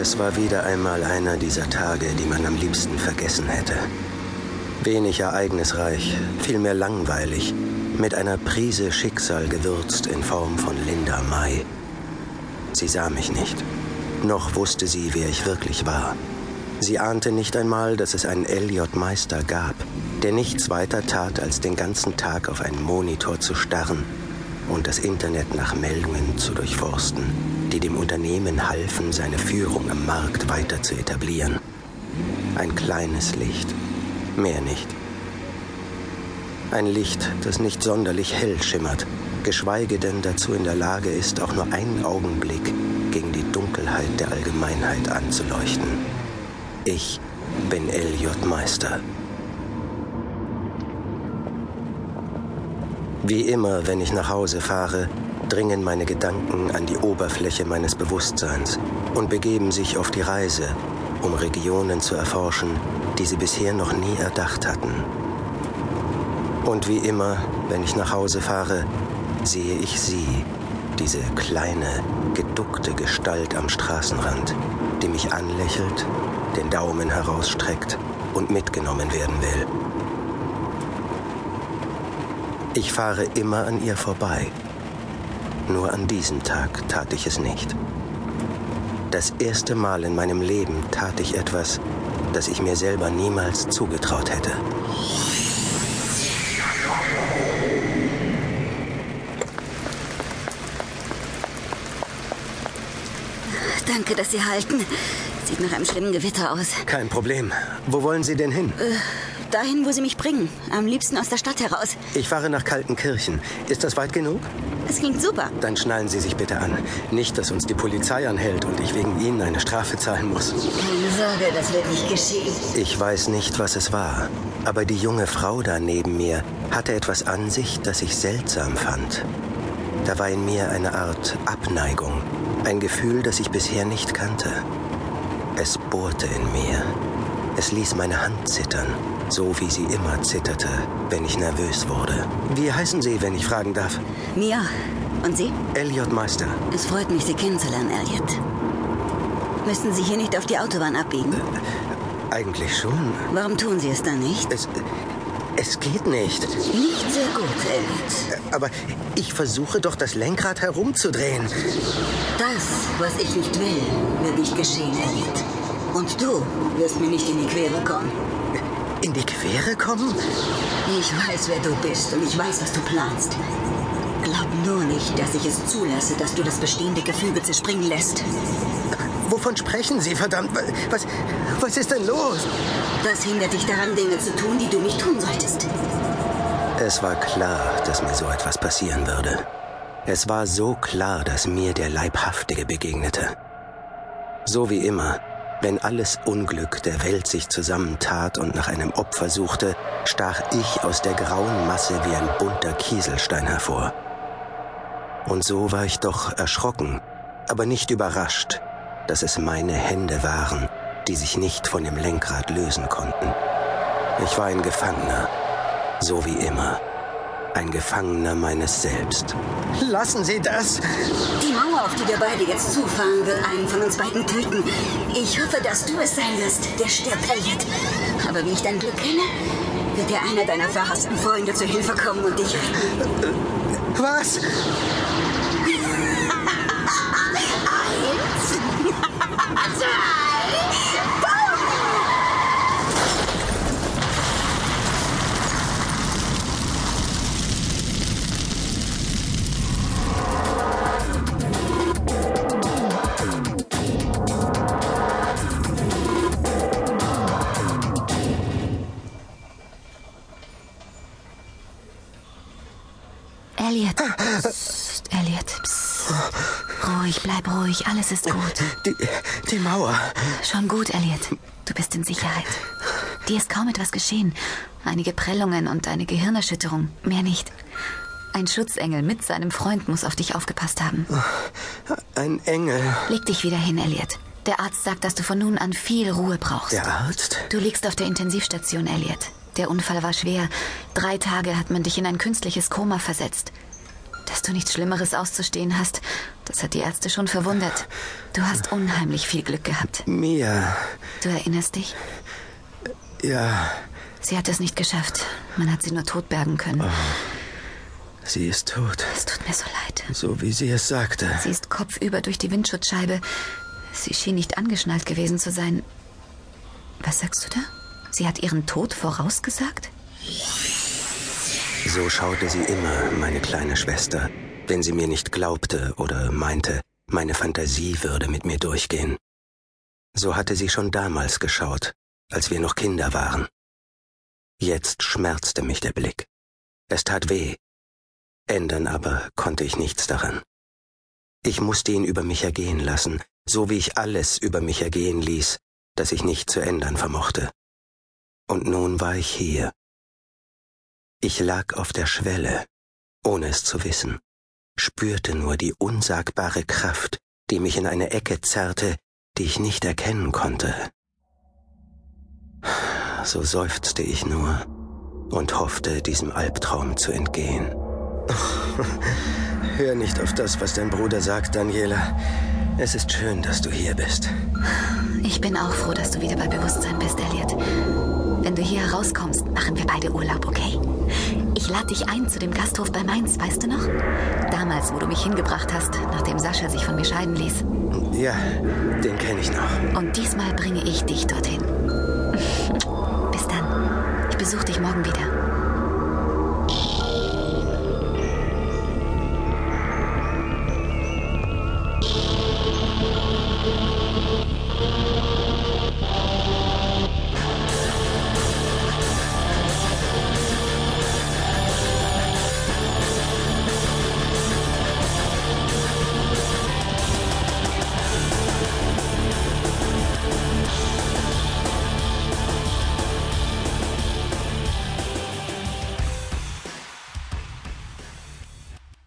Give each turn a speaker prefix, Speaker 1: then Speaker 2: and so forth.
Speaker 1: Es war wieder einmal einer dieser Tage, die man am liebsten vergessen hätte. Wenig ereignisreich, vielmehr langweilig, mit einer Prise Schicksal gewürzt in Form von Linda May. Sie sah mich nicht, noch wusste sie, wer ich wirklich war. Sie ahnte nicht einmal, dass es einen Elliot Meister gab, der nichts weiter tat, als den ganzen Tag auf einen Monitor zu starren und das Internet nach Meldungen zu durchforsten, die dem Unternehmen halfen, seine Führung am Markt weiter zu etablieren. Ein kleines Licht, mehr nicht. Ein Licht, das nicht sonderlich hell schimmert, geschweige denn dazu in der Lage ist, auch nur einen Augenblick gegen die Dunkelheit der Allgemeinheit anzuleuchten. Ich bin Elliot Meister. Wie immer, wenn ich nach Hause fahre, dringen meine Gedanken an die Oberfläche meines Bewusstseins und begeben sich auf die Reise, um Regionen zu erforschen, die sie bisher noch nie erdacht hatten. Und wie immer, wenn ich nach Hause fahre, sehe ich sie, diese kleine, geduckte Gestalt am Straßenrand, die mich anlächelt, den Daumen herausstreckt und mitgenommen werden will. Ich fahre immer an ihr vorbei. Nur an diesem Tag tat ich es nicht. Das erste Mal in meinem Leben tat ich etwas, das ich mir selber niemals zugetraut hätte.
Speaker 2: Danke, dass Sie halten. Sieht nach einem schlimmen Gewitter aus.
Speaker 1: Kein Problem. Wo wollen Sie denn hin?
Speaker 2: Äh, dahin, wo Sie mich bringen. Am liebsten aus der Stadt heraus.
Speaker 1: Ich fahre nach Kaltenkirchen. Ist das weit genug?
Speaker 2: Es klingt super.
Speaker 1: Dann schnallen Sie sich bitte an. Nicht, dass uns die Polizei anhält und ich wegen Ihnen eine Strafe zahlen muss.
Speaker 2: Keine Sorge, das wird nicht geschehen.
Speaker 1: Ich weiß nicht, was es war. Aber die junge Frau da neben mir hatte etwas an sich, das ich seltsam fand. Da war in mir eine Art Abneigung. Ein Gefühl, das ich bisher nicht kannte. Es bohrte in mir. Es ließ meine Hand zittern, so wie sie immer zitterte, wenn ich nervös wurde. Wie heißen Sie, wenn ich fragen darf?
Speaker 2: Mia. Und Sie?
Speaker 1: Elliot Meister.
Speaker 2: Es freut mich, Sie kennenzulernen, Elliot. Müssen Sie hier nicht auf die Autobahn abbiegen?
Speaker 1: Äh, eigentlich schon.
Speaker 2: Warum tun Sie es dann nicht?
Speaker 1: Es, es geht nicht.
Speaker 2: Nicht sehr gut, Elliot.
Speaker 1: Aber ich versuche doch, das Lenkrad herumzudrehen.
Speaker 2: Das, was ich nicht will, wird nicht geschehen, Elliot. Und du wirst mir nicht in die Quere kommen.
Speaker 1: In die Quere kommen?
Speaker 2: Ich weiß, wer du bist und ich weiß, was du planst. Glaub nur nicht, dass ich es zulasse, dass du das bestehende Gefüge zerspringen lässt.
Speaker 1: Wovon sprechen Sie, verdammt? Was, was ist denn los?
Speaker 2: Was hindert dich daran, Dinge zu tun, die du nicht tun solltest?
Speaker 1: Es war klar, dass mir so etwas passieren würde. Es war so klar, dass mir der Leibhaftige begegnete. So wie immer, wenn alles Unglück der Welt sich zusammentat und nach einem Opfer suchte, stach ich aus der grauen Masse wie ein bunter Kieselstein hervor. Und so war ich doch erschrocken, aber nicht überrascht, dass es meine Hände waren, die sich nicht von dem Lenkrad lösen konnten. Ich war ein Gefangener, so wie immer. Ein Gefangener meines Selbst. Lassen Sie das!
Speaker 2: Die Mauer, auf die wir beide jetzt zufahren, wird einen von uns beiden töten. Ich hoffe, dass du es sein wirst, der stirbt, Elliot. Aber wie ich dein Glück kenne, wird dir einer deiner verhassten Freunde zur Hilfe kommen und dich retten.
Speaker 1: Was?
Speaker 2: Psst, Elliot. Psst. Ruhig, bleib ruhig. Alles ist gut.
Speaker 1: Die, die Mauer.
Speaker 2: Schon gut, Elliot. Du bist in Sicherheit. Dir ist kaum etwas geschehen. Einige Prellungen und eine Gehirnerschütterung. Mehr nicht. Ein Schutzengel mit seinem Freund muss auf dich aufgepasst haben.
Speaker 1: Ein Engel.
Speaker 2: Leg dich wieder hin, Elliot. Der Arzt sagt, dass du von nun an viel Ruhe brauchst.
Speaker 1: Der Arzt?
Speaker 2: Du liegst auf der Intensivstation, Elliot. Der Unfall war schwer. Drei Tage hat man dich in ein künstliches Koma versetzt. Das dass du nichts Schlimmeres auszustehen hast. Das hat die Ärzte schon verwundert. Du hast unheimlich viel Glück gehabt.
Speaker 1: Mia.
Speaker 2: Du erinnerst dich?
Speaker 1: Ja.
Speaker 2: Sie hat es nicht geschafft. Man hat sie nur tot bergen können. Oh.
Speaker 1: Sie ist tot.
Speaker 2: Es tut mir so leid.
Speaker 1: So wie sie es sagte.
Speaker 2: Sie ist kopfüber durch die Windschutzscheibe. Sie schien nicht angeschnallt gewesen zu sein. Was sagst du da? Sie hat ihren Tod vorausgesagt?
Speaker 1: So schaute sie immer, meine kleine Schwester, wenn sie mir nicht glaubte oder meinte, meine Fantasie würde mit mir durchgehen. So hatte sie schon damals geschaut, als wir noch Kinder waren. Jetzt schmerzte mich der Blick. Es tat weh. Ändern aber konnte ich nichts daran. Ich musste ihn über mich ergehen lassen, so wie ich alles über mich ergehen ließ, das ich nicht zu ändern vermochte. Und nun war ich hier, ich lag auf der Schwelle, ohne es zu wissen, spürte nur die unsagbare Kraft, die mich in eine Ecke zerrte, die ich nicht erkennen konnte. So seufzte ich nur und hoffte, diesem Albtraum zu entgehen. Hör nicht auf das, was dein Bruder sagt, Daniela. Es ist schön, dass du hier bist.
Speaker 2: Ich bin auch froh, dass du wieder bei Bewusstsein bist, Elliot. Wenn du hier rauskommst, machen wir beide Urlaub, okay? Ich lade dich ein zu dem Gasthof bei Mainz, weißt du noch? Damals, wo du mich hingebracht hast, nachdem Sascha sich von mir scheiden ließ.
Speaker 1: Ja, den kenne ich noch.
Speaker 2: Und diesmal bringe ich dich dorthin. Bis dann. Ich besuche dich morgen wieder.